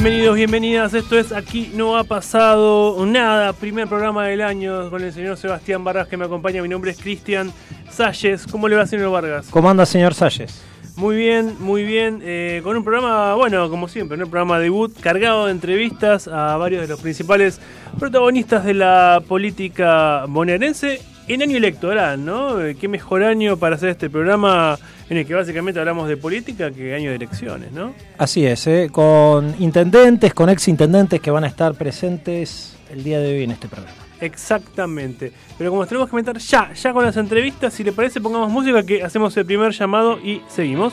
Bienvenidos, bienvenidas. Esto es Aquí no ha pasado nada. Primer programa del año con el señor Sebastián Vargas que me acompaña. Mi nombre es Cristian Salles. ¿Cómo le va, señor Vargas? ¿Cómo anda, señor Salles? Muy bien, muy bien. Eh, con un programa, bueno, como siempre, un programa debut cargado de entrevistas a varios de los principales protagonistas de la política bonaerense en año electoral, ¿no? Eh, Qué mejor año para hacer este programa en el que básicamente hablamos de política que año de elecciones, ¿no? Así es, ¿eh? con intendentes, con ex intendentes que van a estar presentes el día de hoy en este programa. Exactamente. Pero como tenemos que meter ya, ya con las entrevistas, si le parece pongamos música que hacemos el primer llamado y seguimos.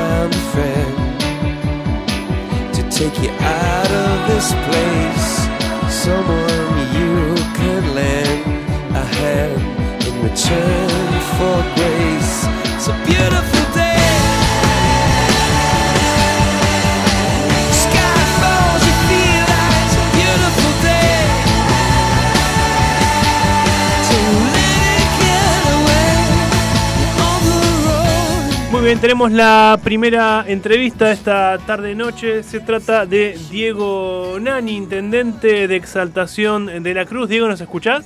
take you out of this place. Someone you can lend a hand in return for bien, tenemos la primera entrevista esta tarde-noche. Se trata de Diego Nani, intendente de Exaltación de la Cruz. Diego, ¿nos escuchás?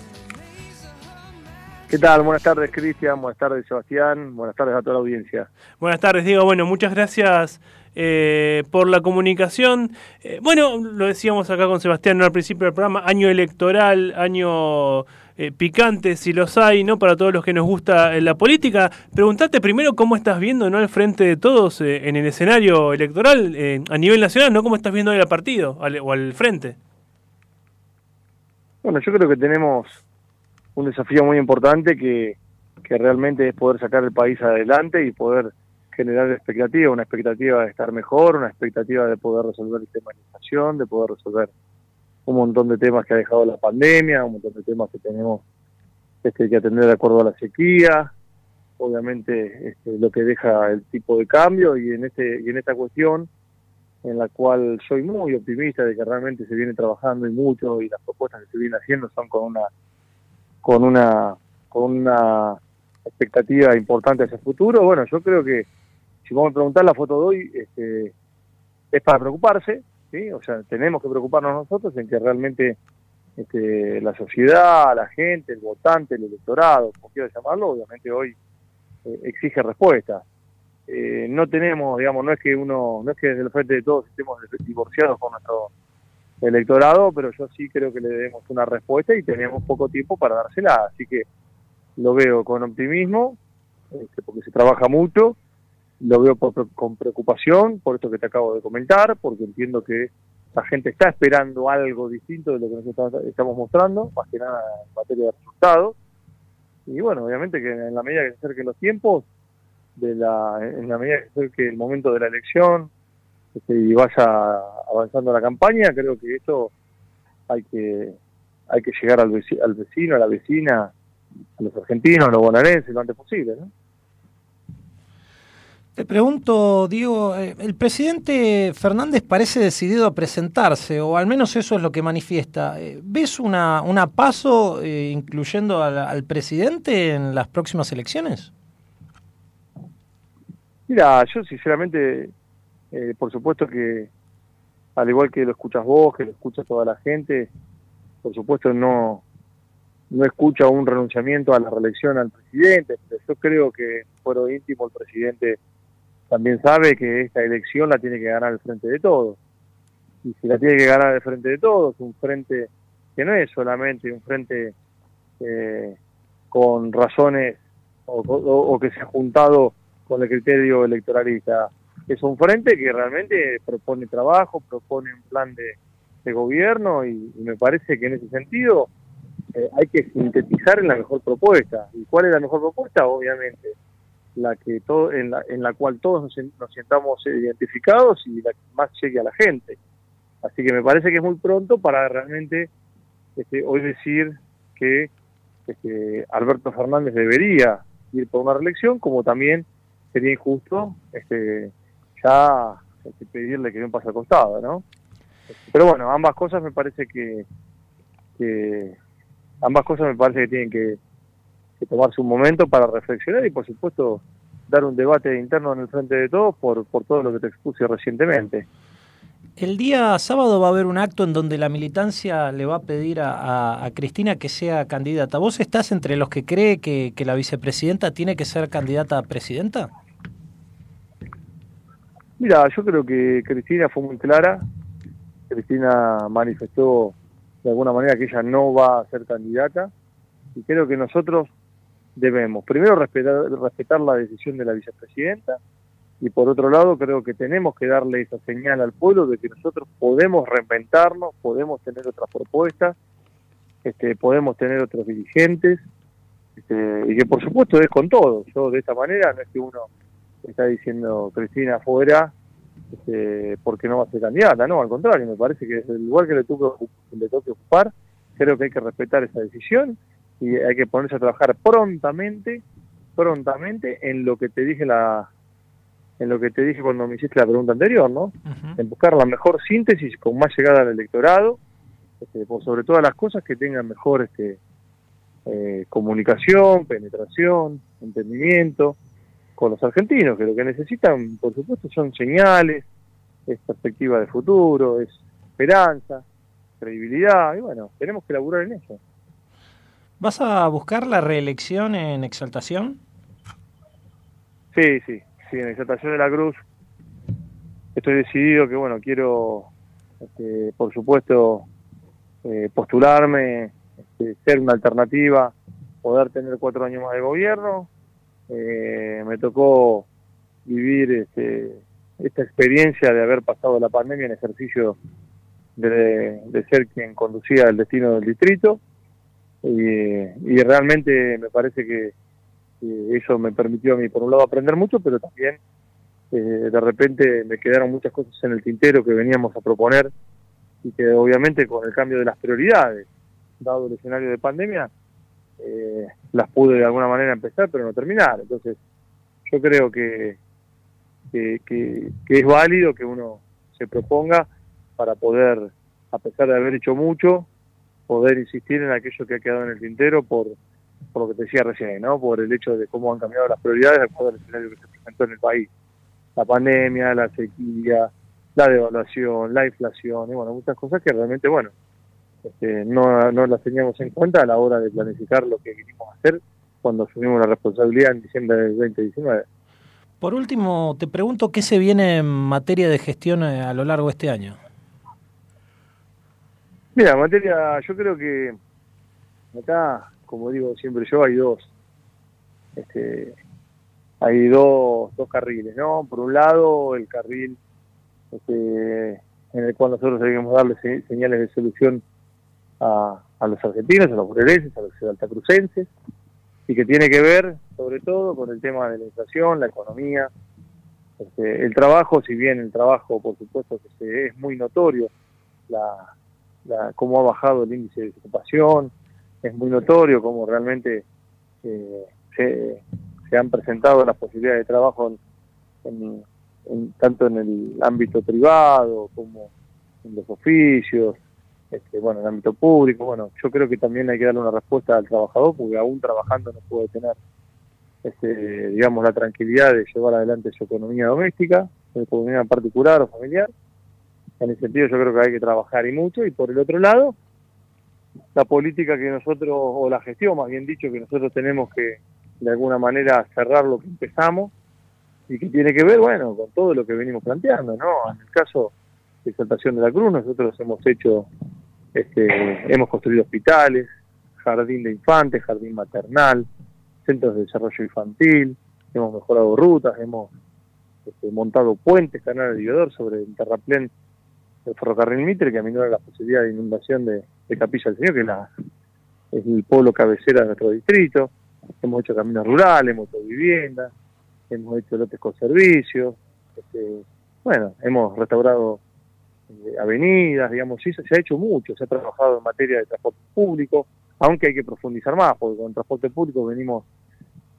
¿Qué tal? Buenas tardes, Cristian. Buenas tardes, Sebastián. Buenas tardes a toda la audiencia. Buenas tardes, Diego. Bueno, muchas gracias eh, por la comunicación. Eh, bueno, lo decíamos acá con Sebastián al principio del programa, año electoral, año eh, picante, si los hay, ¿no? Para todos los que nos gusta eh, la política. Preguntarte primero cómo estás viendo, ¿no? Al frente de todos eh, en el escenario electoral eh, a nivel nacional, ¿no? ¿Cómo estás viendo el partido al- o al frente? Bueno, yo creo que tenemos un desafío muy importante que, que realmente es poder sacar el país adelante y poder generar expectativa, una expectativa de estar mejor, una expectativa de poder resolver el tema de la inflación, de poder resolver un montón de temas que ha dejado la pandemia, un montón de temas que tenemos este, que atender de acuerdo a la sequía, obviamente este, lo que deja el tipo de cambio y en este y en esta cuestión en la cual soy muy optimista de que realmente se viene trabajando y mucho y las propuestas que se vienen haciendo son con una con una con una expectativa importante hacia el futuro. Bueno, yo creo que si vos me preguntás la foto de hoy, este, es para preocuparse, ¿sí? O sea, tenemos que preocuparnos nosotros en que realmente este, la sociedad, la gente, el votante, el electorado, como quieras llamarlo, obviamente hoy eh, exige respuesta. Eh, no tenemos, digamos, no es que uno, no es que desde el frente de todos estemos divorciados con nuestro electorado, pero yo sí creo que le debemos una respuesta y tenemos poco tiempo para dársela, así que lo veo con optimismo, este, porque se trabaja mucho, lo veo con preocupación, por esto que te acabo de comentar, porque entiendo que la gente está esperando algo distinto de lo que nosotros estamos mostrando, más que nada en materia de resultados. Y bueno, obviamente que en la medida que se acerquen los tiempos, de la, en la medida que se acerque el momento de la elección este, y vaya avanzando la campaña, creo que esto hay que hay que llegar al vecino, a la vecina, a los argentinos, a los bonaerenses lo antes posible. ¿no? Te pregunto, Diego, eh, el presidente Fernández parece decidido a presentarse, o al menos eso es lo que manifiesta. Eh, ¿Ves una, una paso eh, incluyendo al, presidente en las próximas elecciones? Mira, yo sinceramente, por supuesto que, al igual que lo escuchas vos, que lo escucha toda la gente, por supuesto no, no escucha un renunciamiento a la reelección al presidente, pero yo creo que fuero íntimo el presidente también sabe que esta elección la tiene que ganar el frente de todos. Y si la tiene que ganar el frente de todos, un frente que no es solamente un frente eh, con razones o, que se ha juntado con el criterio electoralista, es un frente que realmente propone trabajo, propone un plan de, gobierno y, me parece que en ese sentido eh, hay que sintetizar en la mejor propuesta. ¿Y cuál es la mejor propuesta? Obviamente la que todo, en, la, en la cual todos nos, nos sientamos identificados y la que más llegue a la gente. Así que me parece que es muy pronto para realmente este, hoy decir que este, Alberto Fernández debería ir por una reelección, como también sería injusto este, ya este, pedirle que dé un paso al costado, ¿no? Pero bueno, ambas cosas me parece que, que ambas cosas me parece que tienen que que tomarse un momento para reflexionar y por supuesto dar un debate interno en el frente de todos por, por todo lo que te expuse recientemente. El día sábado va a haber un acto en donde la militancia le va a pedir a, Cristina que sea candidata. ¿Vos estás entre los que cree que, que, la vicepresidenta tiene que ser candidata a presidenta? Mira, yo creo que Cristina fue muy clara. Cristina manifestó de alguna manera que ella no va a ser candidata y creo que nosotros debemos, primero, respetar, respetar la decisión de la vicepresidenta. Y por otro lado creo que tenemos que darle esa señal al pueblo de que nosotros podemos reinventarnos, podemos tener otras propuestas, este, podemos tener otros dirigentes este, y que por supuesto es con todo. Yo de esta manera no es que uno está diciendo Cristina fuera este, porque no va a ser candidata, no, al contrario, me parece que es el lugar que le toque, le toque ocupar, creo que hay que respetar esa decisión y hay que ponerse a trabajar prontamente, prontamente en lo que te dije la en lo que te dije cuando me hiciste la pregunta anterior, ¿no? En buscar la mejor síntesis con más llegada al electorado, este, por sobre todas las cosas que tengan mejor este eh, comunicación, penetración, entendimiento con los argentinos, que lo que necesitan, por supuesto, son señales, es perspectiva de futuro, es esperanza, credibilidad, y bueno, tenemos que laburar en eso. ¿Vas a buscar la reelección en Exaltación? Sí, sí, sí, en Exaltación de la Cruz estoy decidido que, bueno, quiero, este, por supuesto, eh, postularme, este, ser una alternativa, poder tener cuatro años más de gobierno. Eh, me tocó vivir este, esta experiencia de haber pasado la pandemia en ejercicio de, de ser quien conducía el destino del distrito y, realmente me parece que, eso me permitió a mí, por un lado, aprender mucho, pero también eh, de repente me quedaron muchas cosas en el tintero que veníamos a proponer y que obviamente con el cambio de las prioridades, dado el escenario de pandemia, eh, las pude de alguna manera empezar, pero no terminar. Entonces, yo creo que, que, que, es válido que uno se proponga para poder, a pesar de haber hecho mucho, poder insistir en aquello que ha quedado en el tintero por, por lo que te decía recién, ¿no? por el hecho de cómo han cambiado las prioridades de acuerdo al escenario que se presentó en el país. La pandemia, la sequía, la devaluación, la inflación, y bueno, muchas cosas que realmente, bueno, este, no, no las teníamos en cuenta a la hora de planificar lo que queríamos hacer cuando asumimos la responsabilidad en diciembre del 2019. Por último, te pregunto qué se viene en materia de gestión eh, a lo largo de este año. Mira, materia, yo creo que acá, como digo siempre yo, hay dos, este, hay dos, dos carriles, ¿no? Por un lado, el carril este, en el cual nosotros debemos darle señales de solución a, a los argentinos, a los bonaerenses, a los altacrucenses, y que tiene que ver sobre todo con el tema de la inflación, la economía, este, el trabajo, si bien el trabajo por supuesto que es muy notorio, la, la, cómo ha bajado el índice de desocupación, es muy notorio cómo realmente eh, se, se, han presentado las posibilidades de trabajo en, en, tanto en el ámbito privado como en los oficios, este, bueno, en el ámbito público, bueno, yo creo que también hay que darle una respuesta al trabajador porque aún trabajando no puede tener, este, digamos, la tranquilidad de llevar adelante su economía doméstica, su economía particular o familiar. En ese sentido yo creo que hay que trabajar y mucho y por el otro lado, la política que nosotros, o la gestión más bien dicho, que nosotros tenemos que de alguna manera cerrar lo que empezamos y que tiene que ver, bueno, con todo lo que venimos planteando, ¿no? En el caso de Exaltación de la Cruz, nosotros hemos hecho este, hemos construido hospitales, jardín de infantes, jardín maternal, centros de desarrollo infantil, hemos mejorado rutas, hemos este, montado puentes, canales de Diodor sobre el terraplén del ferrocarril Mitre que aminora la posibilidad de inundación de, Capilla del Señor, que es, la, es el pueblo cabecera de nuestro distrito. Hemos hecho caminos rurales, hemos hecho viviendas, hemos hecho lotes con servicios, este, bueno, hemos restaurado eh, avenidas, digamos, sí, se ha hecho mucho, se ha trabajado en materia de transporte público, aunque hay que profundizar más, porque con transporte público venimos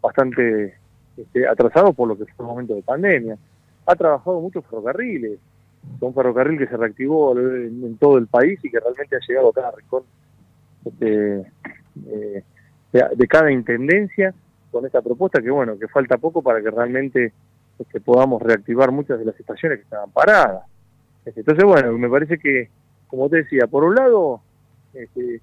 bastante este, atrasados por lo que fue el momento de pandemia. Ha trabajado muchos ferrocarriles, un ferrocarril que se reactivó en, todo el país y que realmente ha llegado a cada rincón este, eh, de, cada intendencia con esta propuesta que bueno, que falta poco para que realmente este, podamos reactivar muchas de las estaciones que estaban paradas. Entonces, bueno, me parece que, como te decía, por un lado, este,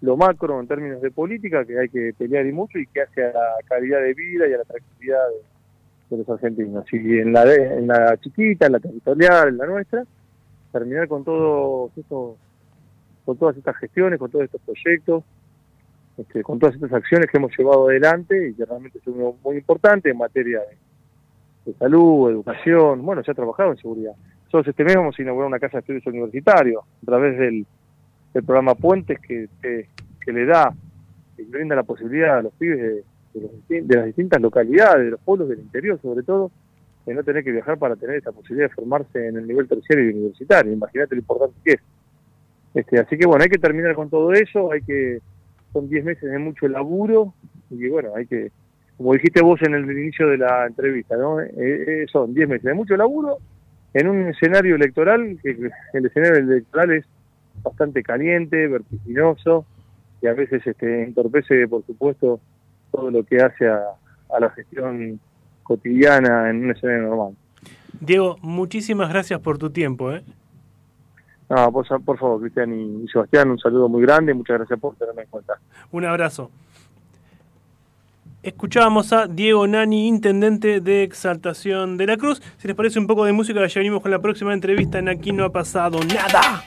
lo macro en términos de política, que hay que pelear y mucho, y que hace a la calidad de vida y a la tranquilidad de, los argentinos. Y en la, en la chiquita, en la territorial, en la nuestra, terminar con todos estos con todas estas gestiones, con todos estos proyectos, este, con todas estas acciones que hemos llevado adelante y que realmente son muy importantes en materia de, de salud, educación, bueno, se ha trabajado en seguridad. Nosotros este mes vamos a inaugurar una casa de estudios universitarios a través del, programa Puentes que, que, le da, que brinda la posibilidad a los pibes de, de, las distintas localidades, de los pueblos del interior sobre todo, de no tener que viajar para tener esa posibilidad de formarse en el nivel terciario y universitario. Imagínate lo importante que es. Este, así que bueno, hay que terminar con todo eso, hay que, son 10 meses de mucho laburo y bueno, hay que, como dijiste vos en el inicio de la entrevista, ¿no? Eh, eh, son 10 meses de mucho laburo en un escenario electoral, que el escenario electoral es bastante caliente, vertiginoso, y a veces este, entorpece, por supuesto, todo lo que hace a, la gestión cotidiana en un escenario normal. Diego, muchísimas gracias por tu tiempo. ¿eh? No, por, por favor, Cristian y Sebastián, un saludo muy grande, muchas gracias por tenerme en cuenta. Un abrazo. Escuchábamos a Diego Nani, intendente de Exaltación de la Cruz. Si les parece un poco de música, ya venimos con la próxima entrevista en Aquí no ha pasado nada.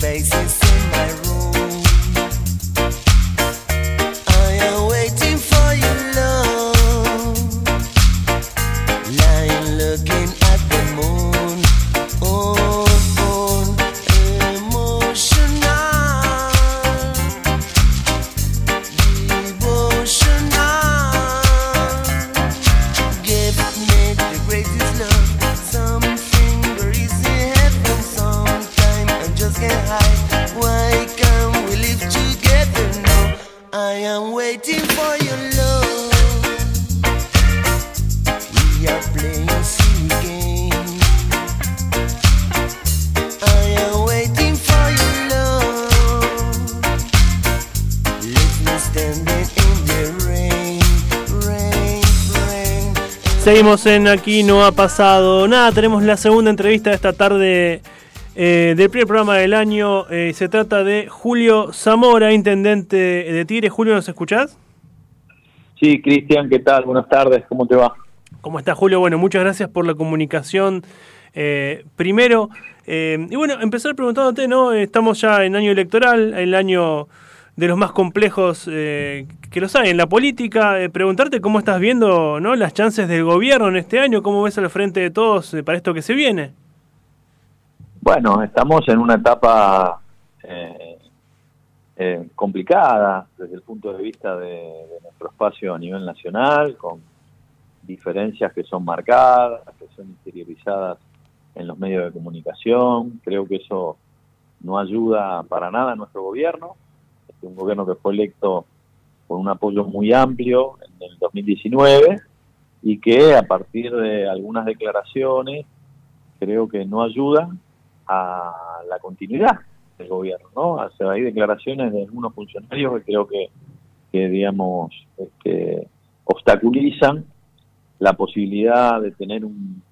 face. Is Seguimos en Aquí no ha pasado nada. Tenemos la segunda entrevista de esta tarde eh, del primer programa del año. Eh, se trata de Julio Zamora, intendente de Tigre. Julio, ¿nos escuchás? Sí, Cristian, ¿qué tal? Buenas tardes, ¿cómo te va? ¿Cómo está Julio? Bueno, muchas gracias por la comunicación. Eh, primero, eh, y bueno, empezar preguntándote, ¿no? Estamos ya en año electoral, el año de los más complejos eh, que los hay en la política. Preguntarte cómo estás viendo ¿no? las chances del gobierno en este año, cómo ves al frente de todos eh, para esto que se viene. Bueno, estamos en una etapa eh, eh, complicada desde el punto de vista de, de, nuestro espacio a nivel nacional, con diferencias que son marcadas, que son interiorizadas en los medios de comunicación. Creo que eso no ayuda para nada a nuestro gobierno un gobierno que fue electo con un apoyo muy amplio en el 2019 y que a partir de algunas declaraciones creo que no ayuda a la continuidad del gobierno, ¿no? Hay declaraciones de algunos funcionarios que creo que, que digamos, este, obstaculizan la posibilidad de tener un,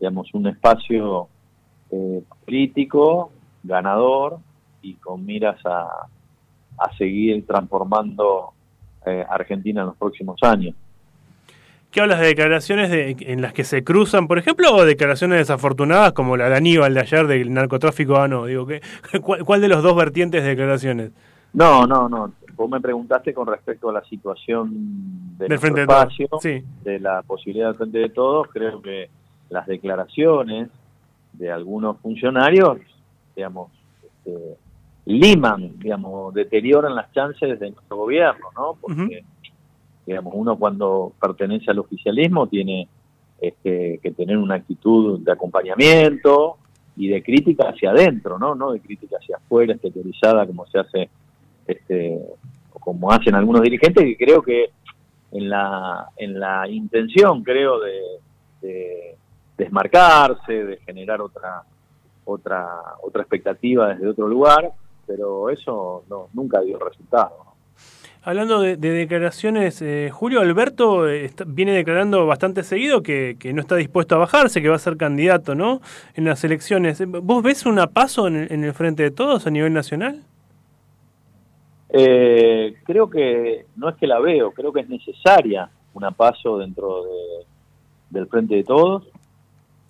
digamos, un espacio eh, político ganador y con miras a, a seguir transformando eh, Argentina en los próximos años. ¿Qué hablas de declaraciones de, en las que se cruzan, por ejemplo, o declaraciones desafortunadas como la de Aníbal de ayer del narcotráfico? Ah, no, digo, ¿qué, cuál, ¿cuál de los dos vertientes de declaraciones? No, no, no. Vos me preguntaste con respecto a la situación de del frente espacio, de, todos. Sí. de la posibilidad del frente de todos. Creo que las declaraciones de algunos funcionarios, digamos, este, liman, digamos, deterioran las chances de nuestro gobierno, ¿no? Porque, uh -huh. digamos, uno cuando pertenece al oficialismo tiene este, que tener una actitud de acompañamiento y de crítica hacia adentro, ¿no? No de crítica hacia afuera, exteriorizada, como se hace, este, o como hacen algunos dirigentes, que creo que en la, en la intención, creo, de, de desmarcarse, de generar otra otra otra expectativa desde otro lugar, pero eso no, nunca dio resultado. Hablando de, de declaraciones, eh, Julio Alberto eh, está, viene declarando bastante seguido que, que, no está dispuesto a bajarse, que va a ser candidato ¿no? en las elecciones. ¿Vos ves una paso en el, en el frente de todos a nivel nacional? Eh, creo que no es que la veo, creo que es necesaria una paso dentro de, del frente de todos.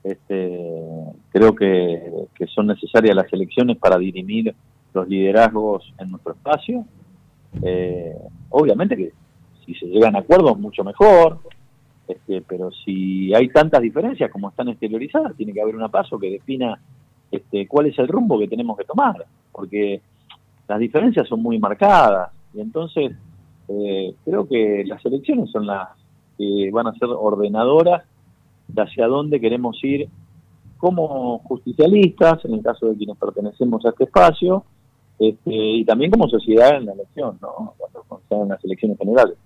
Este, creo que, que son necesarias las elecciones para dirimir los liderazgos en nuestro espacio. Eh, obviamente que si se llegan a acuerdos, mucho mejor, este, pero si hay tantas diferencias como están exteriorizadas, tiene que haber una paso que defina este, cuál es el rumbo que tenemos que tomar, porque las diferencias son muy marcadas y entonces eh, creo que las elecciones son las que van a ser ordenadoras de hacia dónde queremos ir como justicialistas, en el caso de quienes pertenecemos a este espacio, este, y también como sociedad en la elección, ¿no? cuando sean las elecciones generales.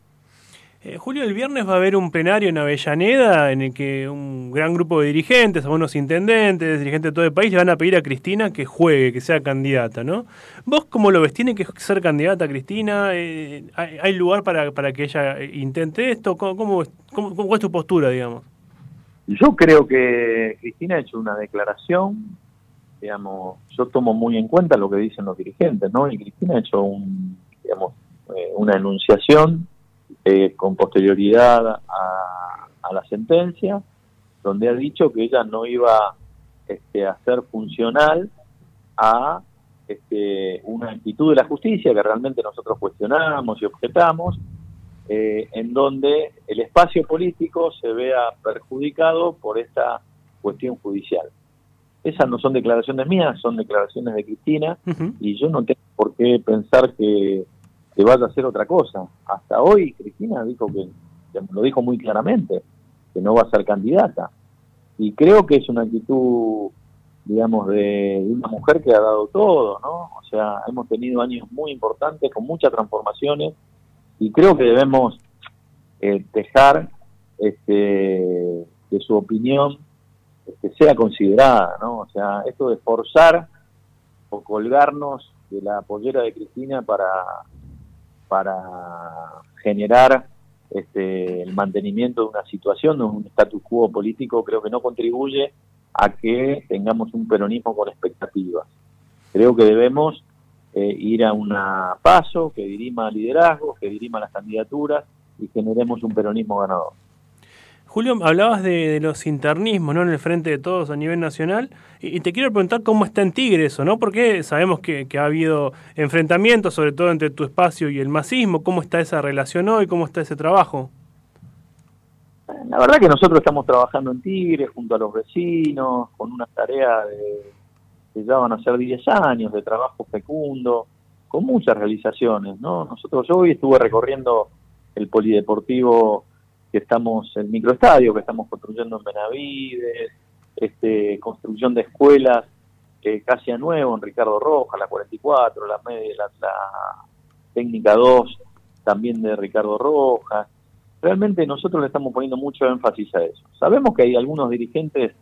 Eh, Julio, el viernes va a haber un plenario en Avellaneda en el que un gran grupo de dirigentes, algunos intendentes, dirigentes de todo el país, le van a pedir a Cristina que juegue, que sea candidata, ¿no? ¿Vos cómo lo ves? ¿Tiene que ser candidata Cristina? Eh, ¿hay, ¿hay, lugar para, para que ella intente esto? ¿Cómo, cómo, cómo, ¿Cuál es tu postura, digamos? Yo creo que Cristina ha hecho una declaración, digamos, yo tomo muy en cuenta lo que dicen los dirigentes, ¿no? Y Cristina ha hecho un, digamos, eh, una enunciación eh, con posterioridad a, la sentencia, donde ha dicho que ella no iba este, a ser funcional a este, una actitud de la justicia que realmente nosotros cuestionamos y objetamos, eh, en donde el espacio político se vea perjudicado por esta cuestión judicial. Esas no son declaraciones mías, son declaraciones de Cristina, uh -huh. y yo no tengo por qué pensar que que vaya a hacer otra cosa. Hasta hoy Cristina dijo que, lo dijo muy claramente, que no va a ser candidata. Y creo que es una actitud, digamos, de, una mujer que ha dado todo, ¿no? O sea, hemos tenido años muy importantes con muchas transformaciones y creo que debemos eh, dejar este, que su opinión este, sea considerada, ¿no? O sea, esto de forzar o colgarnos de la pollera de Cristina para para generar este, el mantenimiento de una situación, de un status quo político, creo que no contribuye a que tengamos un peronismo con expectativas. Creo que debemos eh, ir a una paso que dirima liderazgo, que dirima las candidaturas y generemos un peronismo ganador. Julio, hablabas de, los internismos, ¿no? En el frente de todos a nivel nacional. Y, te quiero preguntar cómo está en Tigre eso, ¿no? Porque sabemos que, ha habido enfrentamientos, sobre todo entre tu espacio y el masismo. ¿Cómo está esa relación hoy? ¿Cómo está ese trabajo? La verdad que nosotros estamos trabajando en Tigre junto a los vecinos, con una tarea de, que ya van a ser 10 años de trabajo fecundo, con muchas realizaciones, ¿no? Nosotros, yo hoy estuve recorriendo el polideportivo que estamos, el microestadio que estamos construyendo en Benavides, este, construcción de escuelas eh, casi a nuevo en Ricardo Rojas, la 44, la, la, la técnica 2 también de Ricardo Rojas. Realmente nosotros le estamos poniendo mucho énfasis a eso. Sabemos que hay algunos dirigentes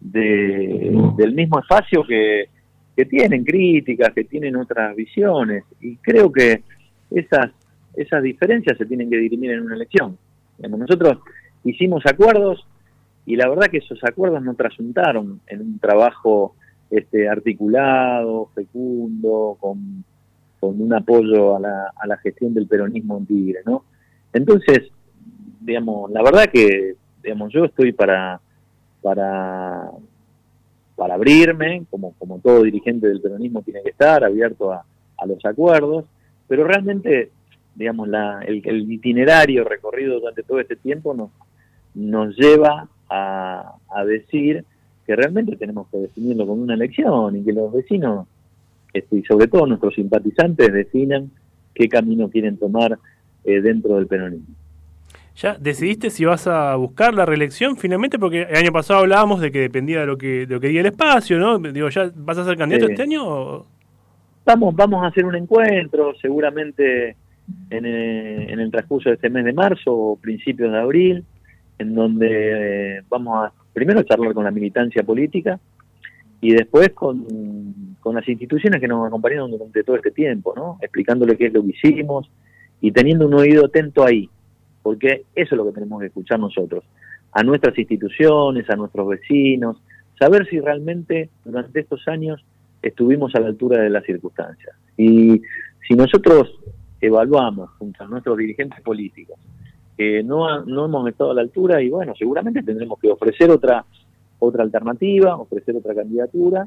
de, del mismo espacio que, que tienen críticas, que tienen otras visiones, y creo que esas, esas diferencias se tienen que dirimir en una elección. Nosotros hicimos acuerdos y la verdad que esos acuerdos no trasuntaron en un trabajo este, articulado, fecundo, con, un apoyo a la, a la gestión del peronismo en Tigre, ¿no? Entonces, digamos, la verdad que, digamos, yo estoy para, para, para abrirme, como, como todo dirigente del peronismo tiene que estar, abierto a, a los acuerdos, pero realmente digamos, la, el, itinerario recorrido durante todo este tiempo nos, nos lleva a, a, decir que realmente tenemos que definirlo con una elección y que los vecinos, este, y sobre todo nuestros simpatizantes, definan qué camino quieren tomar eh, dentro del peronismo. ¿Ya decidiste si vas a buscar la reelección finalmente? Porque el año pasado hablábamos de que dependía de lo que, de lo que diga el espacio, ¿no? Digo, ¿ya vas a ser candidato este año? Vamos, vamos a hacer un encuentro, seguramente en, eh, en el transcurso de este mes de marzo o principios de abril, en donde eh, vamos a primero charlar con la militancia política y después con, con las instituciones que nos acompañaron durante todo este tiempo, ¿no? explicándole qué es lo que hicimos y teniendo un oído atento ahí, porque eso es lo que tenemos que escuchar nosotros, a nuestras instituciones, a nuestros vecinos, saber si realmente durante estos años estuvimos a la altura de las circunstancias. Y si nosotros evaluamos junto a nuestros dirigentes políticos que no, no hemos estado a la altura y bueno, seguramente tendremos que ofrecer otra otra alternativa, ofrecer otra candidatura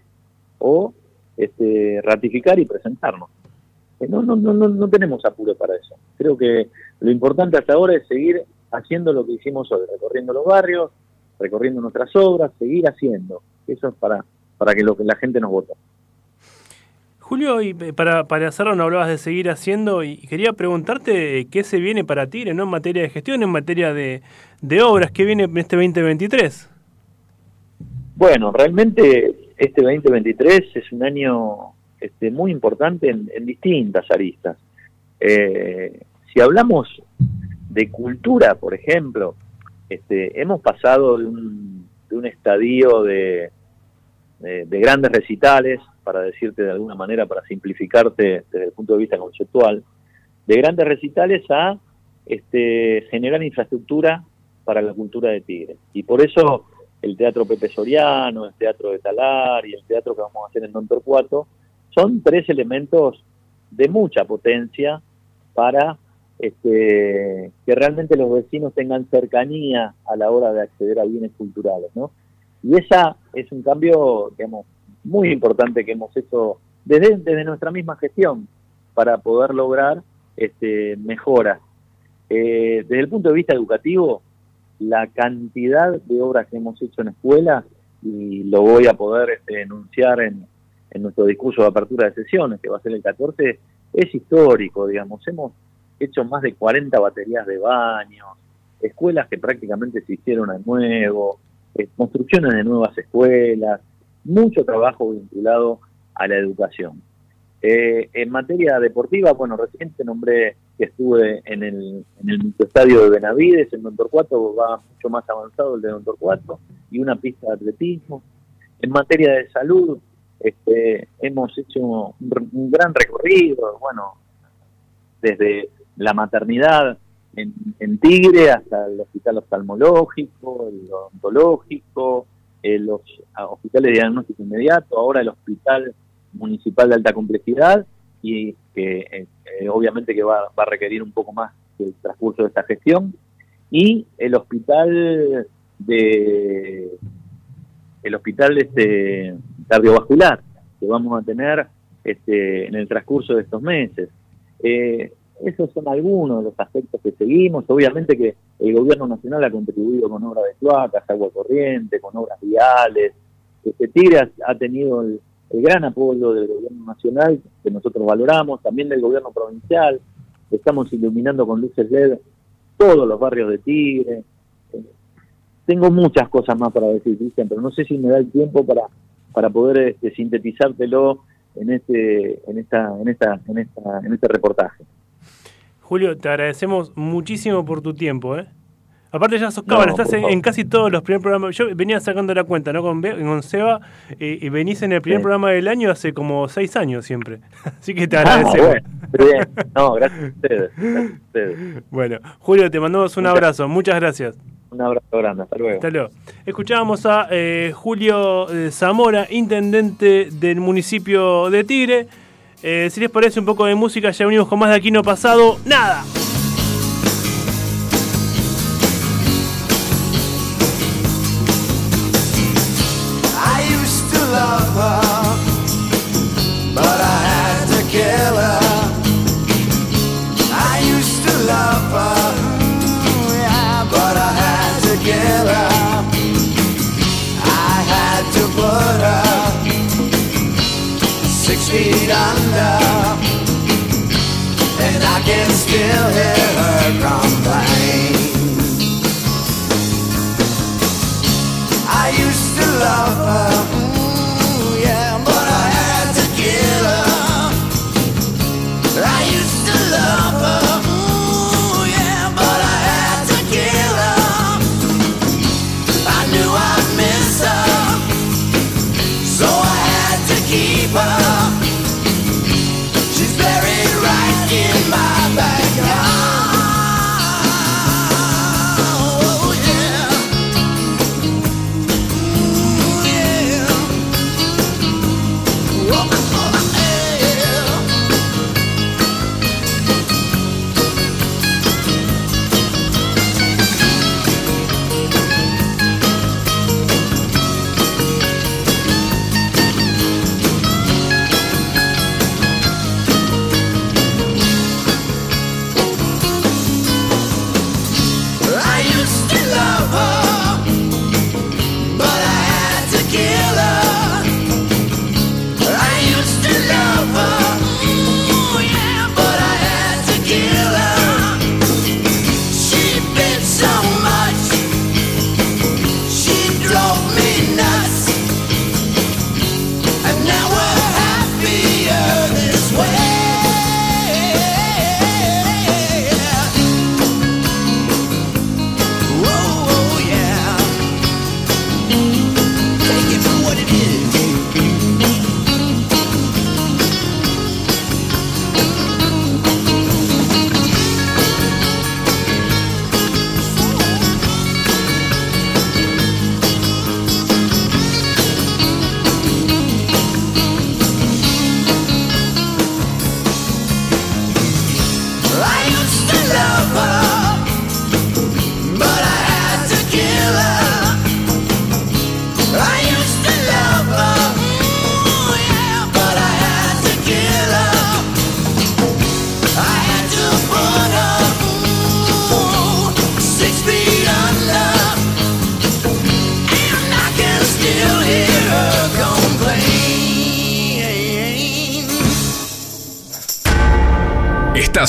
o este, ratificar y presentarnos. Eh, no, no, no, no, no tenemos apuro para eso. Creo que lo importante hasta ahora es seguir haciendo lo que hicimos hoy, recorriendo los barrios, recorriendo nuestras obras, seguir haciendo. Eso es para, para que, lo que la gente nos vote. Julio, y para, para hacerlo, no hablabas de seguir haciendo y quería preguntarte qué se viene para ti, ¿no? En materia de gestión, en materia de, obras, ¿qué viene en este 2023? Bueno, realmente este 2023 es un año este, muy importante en, distintas aristas. Eh, si hablamos de cultura, por ejemplo, este, hemos pasado de un, de un estadio de, de grandes recitales para decirte de alguna manera, para simplificarte desde el punto de vista conceptual, de grandes recitales a este, generar infraestructura para la cultura de Tigre. Y por eso el Teatro Pepe Soriano, el Teatro de Talar y el teatro que vamos a hacer en Don Torcuato son tres elementos de mucha potencia para este, que realmente los vecinos tengan cercanía a la hora de acceder a bienes culturales, ¿no? Y esa es un cambio, digamos, muy importante que hemos hecho desde, desde nuestra misma gestión para poder lograr este, mejoras. Eh, desde el punto de vista educativo, la cantidad de obras que hemos hecho en escuelas, y lo voy a poder este, enunciar en, en nuestro discurso de apertura de sesiones, que va a ser el 14, es histórico, digamos. Hemos hecho más de 40 baterías de baños, escuelas que prácticamente se hicieron a nuevo, eh, construcciones de nuevas escuelas, mucho trabajo vinculado a la educación. Eh, en materia deportiva, bueno, recién te nombré que estuve en el, en el estadio de Benavides, en Don Torcuato va mucho más avanzado el de Don Torcuato, y una pista de atletismo. En materia de salud, este, hemos hecho un, gran recorrido, bueno, desde la maternidad en, en Tigre hasta el hospital oftalmológico, el odontológico, eh, los hospitales de diagnóstico inmediato, ahora el hospital municipal de alta complejidad y que eh, eh, obviamente que va, va, a requerir un poco más el transcurso de esta gestión y el hospital de el hospital este cardiovascular que vamos a tener este, en el transcurso de estos meses. Eh, esos son algunos de los aspectos que seguimos. Obviamente que el gobierno nacional ha contribuido con obras de cloacas, agua corriente, con obras viales. Este Tigre ha, tenido el, gran apoyo del gobierno nacional, que nosotros valoramos, también del gobierno provincial. Estamos iluminando con luces LED todos los barrios de Tigre. Eh, tengo muchas cosas más para decir, pero no sé si me da el tiempo para, para poder este, sintetizártelo en este, en esta, en esta, en esta, en este reportaje. Julio, te agradecemos muchísimo por tu tiempo, ¿eh? Aparte ya sos cámara, estás en, casi todos los primeros programas. Yo venía sacando la cuenta, ¿no? Con, con Seba, y venís en el primer programa del año hace como seis años siempre. Así que te ah, agradecemos. bien. No, gracias a ustedes. Gracias a ustedes. Bueno, Julio, te mandamos un abrazo. Muchas gracias. Un abrazo grande, hasta luego. Hasta luego. Escuchábamos a eh, Julio eh, Zamora, intendente del municipio de Tigre. Eh, si les parece un poco de música, ya venimos con más de aquí no pasado. ¡Nada! Feet under And I can still hear her complain. I used to love her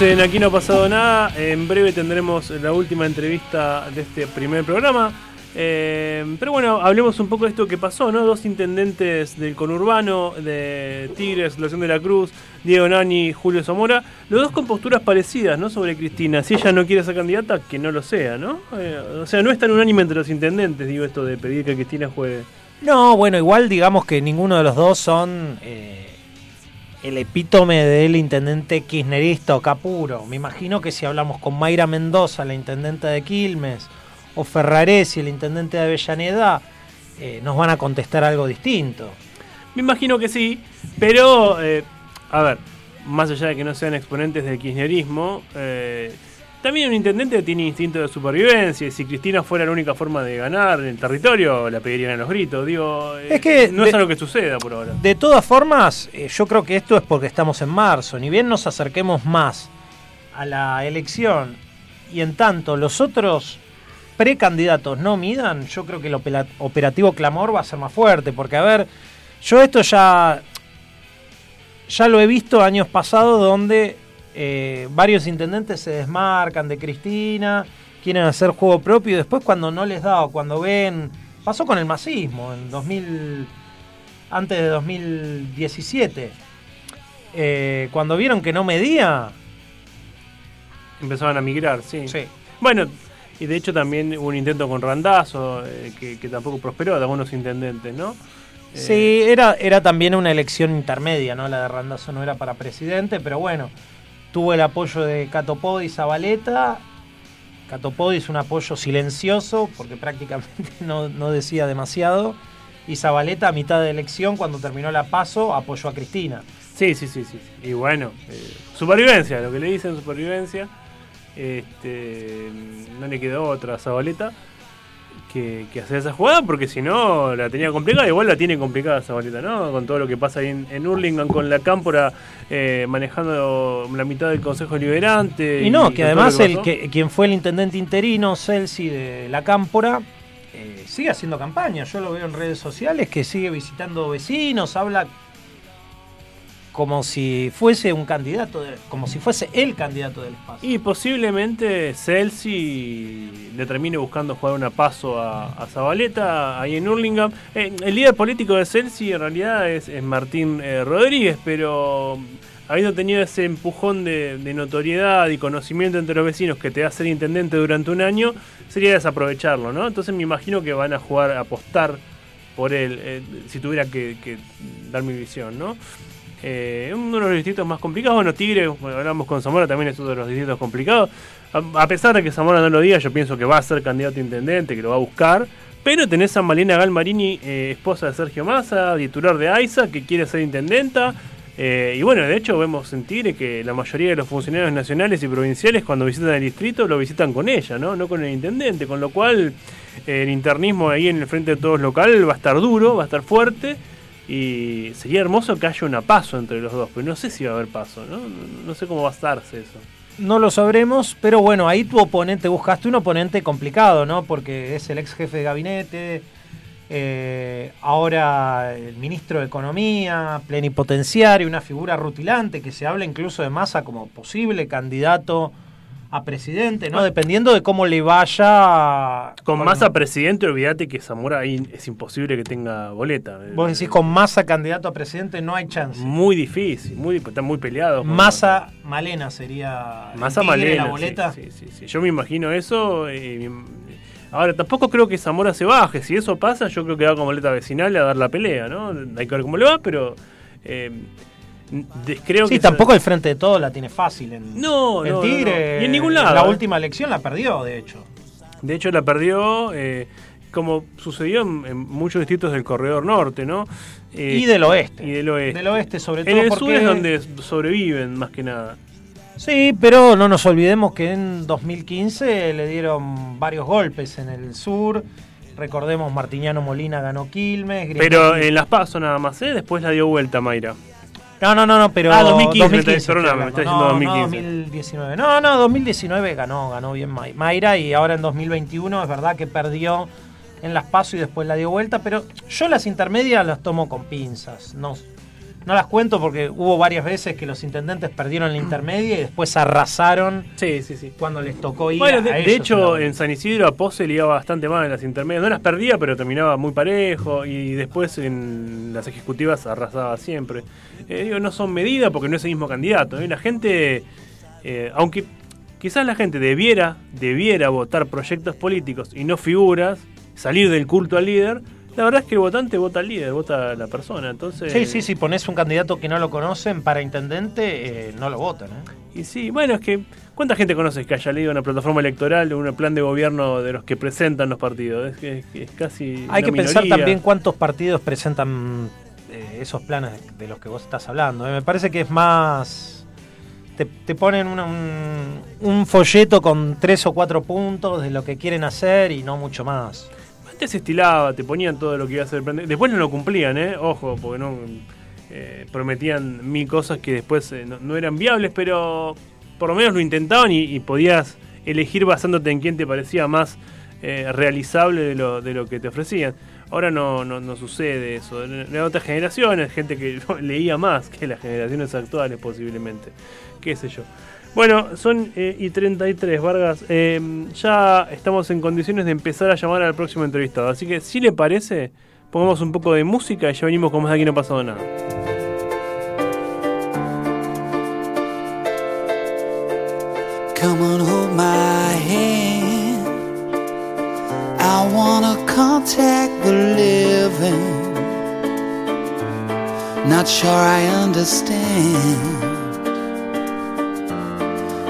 Aquí no ha pasado nada. En breve tendremos la última entrevista de este primer programa. Eh, pero bueno, hablemos un poco de esto que pasó, ¿no? Dos intendentes del conurbano, de Tigres, Loción de la Cruz, Diego Nani, Julio Zamora, los dos con posturas parecidas, ¿no? Sobre Cristina. Si ella no quiere ser candidata, que no lo sea, ¿no? Eh, o sea, no es tan unánime entre los intendentes, digo, esto de pedir que Cristina juegue. No, bueno, igual digamos que ninguno de los dos son eh, el epítome del intendente kirchnerista capuro. Me imagino que si hablamos con Mayra Mendoza, la intendente de Quilmes, o Ferraresi, el intendente de Avellaneda, eh, nos van a contestar algo distinto. Me imagino que sí, pero, eh, a ver, más allá de que no sean exponentes del kirchnerismo, eh, también un intendente tiene instinto de supervivencia. Y si Cristina fuera la única forma de ganar en el territorio, la pedirían a los gritos. Digo, eh, Es que no de- es algo que suceda por ahora. De todas formas, eh, yo creo que esto es porque estamos en marzo. Ni bien nos acerquemos más a la elección y en tanto los otros precandidatos no midan, yo creo que el opera- operativo clamor va a ser más fuerte. Porque, a ver, yo esto ya, ya lo he visto años pasados donde eh, varios intendentes se desmarcan de Cristina, quieren hacer juego propio y después cuando no les da o cuando ven... Pasó con el masismo en 2000 antes de 2017. Eh, cuando vieron que no medía, Empezaban a migrar, sí. sí. Bueno, y de hecho también hubo un intento con Randazo, eh, que, que tampoco prosperó, de algunos intendentes, ¿no? Eh, Sí, era, era también una elección intermedia, ¿no? La de Randazzo no era para presidente, pero bueno, tuvo el apoyo de Catopodi y Zabaleta. Catopodi es un apoyo silencioso, porque prácticamente no, no decía demasiado. Y Zabaleta, a mitad de elección, cuando terminó la paso, apoyó a Cristina. Sí, sí, sí, sí. Y bueno, eh, supervivencia, lo que le dicen supervivencia. Este, no le quedó otra a Zabaleta que, que hacer esa jugada, porque si no la tenía complicada. Igual la tiene complicada Zabaleta, ¿no? Con todo lo que pasa ahí en, en Hurlingham con la Cámpora eh, manejando la mitad del Consejo Deliberante. Y no, que además el que, quien fue el intendente interino, Celsi de la Cámpora, eh, sigue haciendo campaña. Yo lo veo en redes sociales que sigue visitando vecinos, habla como si fuese un candidato, de- como si fuese el candidato del espacio. Y posiblemente Celsi le termine buscando jugar una paso a, a Zabaleta ahí en Hurlingham. Eh, el líder político de Celsi en realidad es, es Martín eh, Rodríguez, pero habiendo tenido ese empujón de, notoriedad y conocimiento entre los vecinos que te da ser intendente durante un año, sería desaprovecharlo, ¿no? Entonces me imagino que van a jugar, apostar por él, eh, si tuviera que dar mi visión, ¿no? Eh, uno de los distritos más complicados, bueno, Tigre, bueno, hablamos con Zamora, también es uno de los distritos complicados. A, pesar de que Zamora no lo diga, yo pienso que va a ser candidato a intendente, que lo va a buscar. Pero tenés a Malena Galmarini, eh, esposa de Sergio Massa, titular de AISA, que quiere ser intendenta. Eh, y bueno, de hecho vemos en Tigre que la mayoría de los funcionarios nacionales y provinciales cuando visitan el distrito lo visitan con ella, no, no con el intendente. Con lo cual eh, el internismo ahí en el frente de todos local va a estar duro, va a estar fuerte. Y sería hermoso que haya una paso entre los dos, pero no sé si va a haber paso, ¿no? No, sé cómo va a estarse eso. No lo sabremos, pero bueno, ahí tu oponente, buscaste un oponente complicado, ¿no? Porque es el ex jefe de gabinete, eh, ahora el ministro de Economía, plenipotenciario, una figura rutilante que se habla incluso de Massa como posible candidato a presidente, ¿no? Dependiendo de cómo le vaya. Con Massa presidente, olvídate que Zamora ahí es imposible que tenga boleta. Vos decís con Massa candidato a presidente no hay chance. Muy difícil, muy, están muy peleados. con- Massa Malena sería. Massa Malena. La boleta. Sí, sí, sí, sí. Yo me imagino eso. eh, ahora, tampoco creo que Zamora se baje. Si eso pasa, yo creo que va con boleta vecinal a dar la pelea, ¿no? Hay que ver cómo le va, pero. eh, creo Sí, que tampoco el frente de todo la tiene fácil en, No, en no, Tigre. no. Y en ningún lado, La eh. última elección la perdió, de hecho. De hecho, la perdió, eh, como sucedió en, en muchos distritos del corredor norte, ¿no? Eh, y del oeste. Y del oeste. Del oeste, sobre todo. En el porque... sur es donde sobreviven, más que nada. Sí, pero no nos olvidemos que en 2015 le dieron varios golpes en el sur. Recordemos, Martiniano Molina ganó Quilmes. Pero en las paso nada más, ¿eh? Después la dio vuelta Mayra. No, no, no, no, pero. Ah, 2015, me está- estoy perdóname, me hablando. está diciendo no, 2015. No, 2019. No, no, 2019 ganó, ganó bien May- Mayra y ahora en 2021 es verdad que perdió en las pasos y después la dio vuelta, pero yo las intermedias las tomo con pinzas. No, no las cuento porque hubo varias veces que los intendentes perdieron la intermedia y después arrasaron Sí, sí, sí. cuando les tocó ir Bueno, a de, hecho, en San Isidro a Pose le iba bastante mal en las intermedias. No las perdía, pero terminaba muy parejo. Y después en las ejecutivas arrasaba siempre. Eh, digo, no son medidas porque no es el mismo candidato. ¿eh? La gente, eh, aunque quizás la gente debiera, debiera votar proyectos políticos y no figuras, salir del culto al líder, la verdad es que el votante vota al líder, vota a la persona. Entonces, Sí, sí, si pones un candidato que no lo conocen para intendente, eh, no lo votan. ¿eh? Y sí, bueno, es que ¿cuánta gente conoces que haya leído una plataforma electoral o un plan de gobierno de los que presentan los partidos? Es, que, es es casi Hay que pensar también cuántos partidos presentan eh, esos planes de los que vos estás hablando. ¿eh? Me parece que es más... Te, te ponen una- un, un folleto con tres o cuatro puntos de lo que quieren hacer y no mucho más. Antes se estilaba, te ponían todo lo que iba a hacer. Después no lo cumplían, ¿eh? Ojo, porque no eh, prometían mil cosas que después eh, no, eran viables, pero por lo menos lo intentaban y, podías elegir basándote en quién te parecía más eh, realizable de lo, de lo que te ofrecían. Ahora no, no, no sucede eso. En otras generaciones, gente que leía más que las generaciones actuales posiblemente. Qué sé yo. Bueno, son eh, y 33, Vargas. Eh, ya estamos en condiciones de empezar a llamar al próximo entrevistado. Así que, si le parece, pongamos un poco de música y ya venimos con más de aquí no ha pasado nada. Come on, hold my hand. I wanna contact the living. Not sure I understand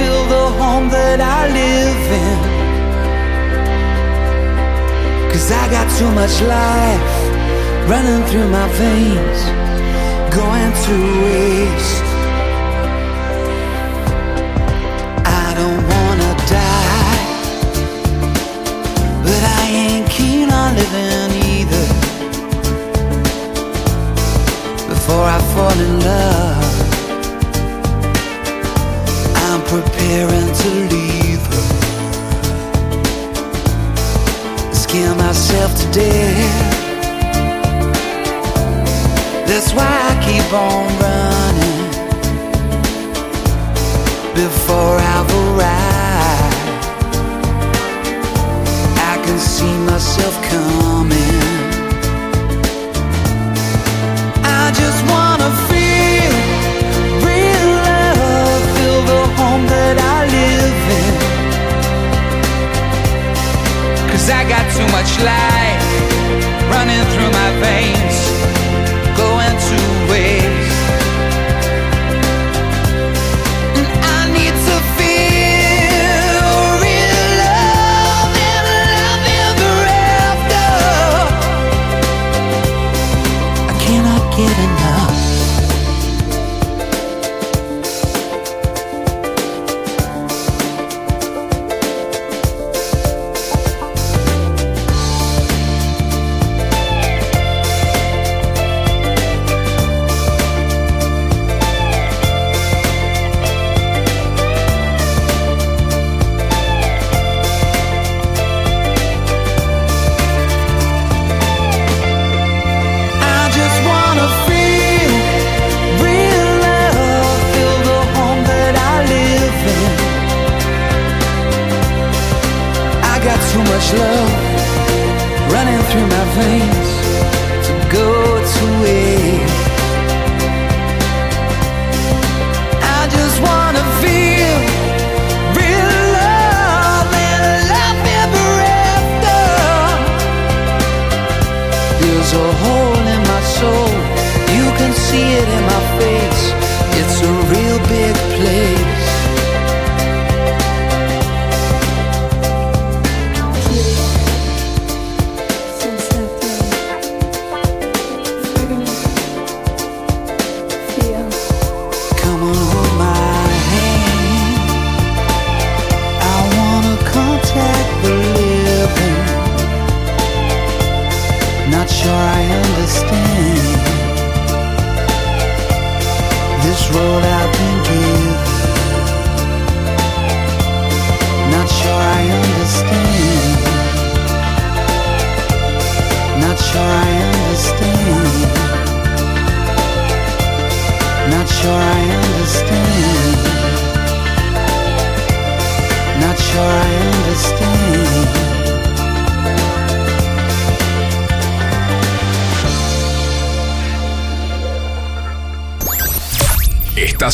feel the home that I live in. Cause I got too much life running through my veins, going to waste. I don't wanna die, but I ain't keen on living either. Before I fall in love, preparing to leave her. Scare myself to death. That's why I keep on running before I've arrived. I can see myself coming. In. Cause I got too much life running through my veins, going to waste. Love running through my veins to go to waste. I just wanna feel real love and love ever. There's a hole in my soul. You can see it in my face. It's a real big place.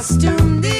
costume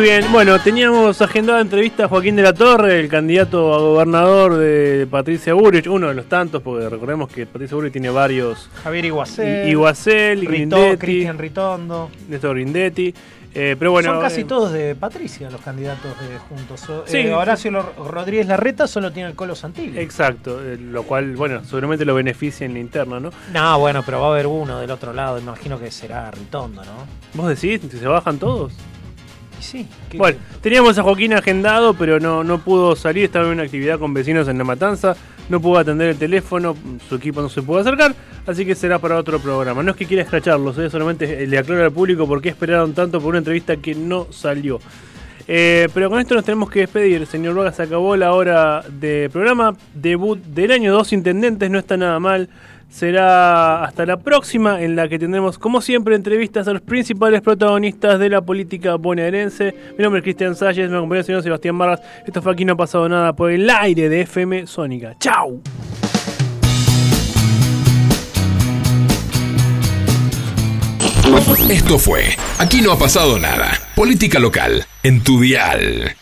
Bien, bueno, teníamos agendada entrevista a Joaquín de la Torre, el candidato a gobernador de Patricia Burrich, uno de los tantos, porque recordemos que Patricia Burrich tiene varios. Javier Iguacel, Iguacel Cristian Ritondo, Néstor Grindetti. Eh, pero bueno, Son casi eh, todos de Patricia los candidatos de Juntos. Sí, eh, Horacio. Rodríguez Larreta solo tiene el Colo Santilli. Exacto, eh, lo cual, bueno, seguramente lo beneficia en la interna, ¿no? No, bueno, pero va a haber uno del otro lado, imagino que será Ritondo, ¿no? ¿Vos decís? ¿Se bajan todos? Y sí. ¿qué- Bueno, teníamos a Joaquín agendado, pero no, no pudo salir, estaba en una actividad con vecinos en La Matanza, no pudo atender el teléfono, su equipo no se pudo acercar, así que será para otro programa. No es que quiera escracharlos, ¿eh? solamente le aclaro al público por qué esperaron tanto por una entrevista que no salió. Eh, pero con esto nos tenemos que despedir, señor Vargas, se acabó la hora de programa, debut del año, dos intendentes, no está nada mal. Será hasta la próxima en la que tendremos, como siempre, entrevistas a los principales protagonistas de la política bonaerense. Mi nombre es Cristian Salles, me acompaña el señor Sebastián Vargas. Esto fue Aquí No Ha Pasado Nada por el aire de FM Sónica. ¡Chao! Esto fue Aquí no ha pasado nada. Política local en tu dial.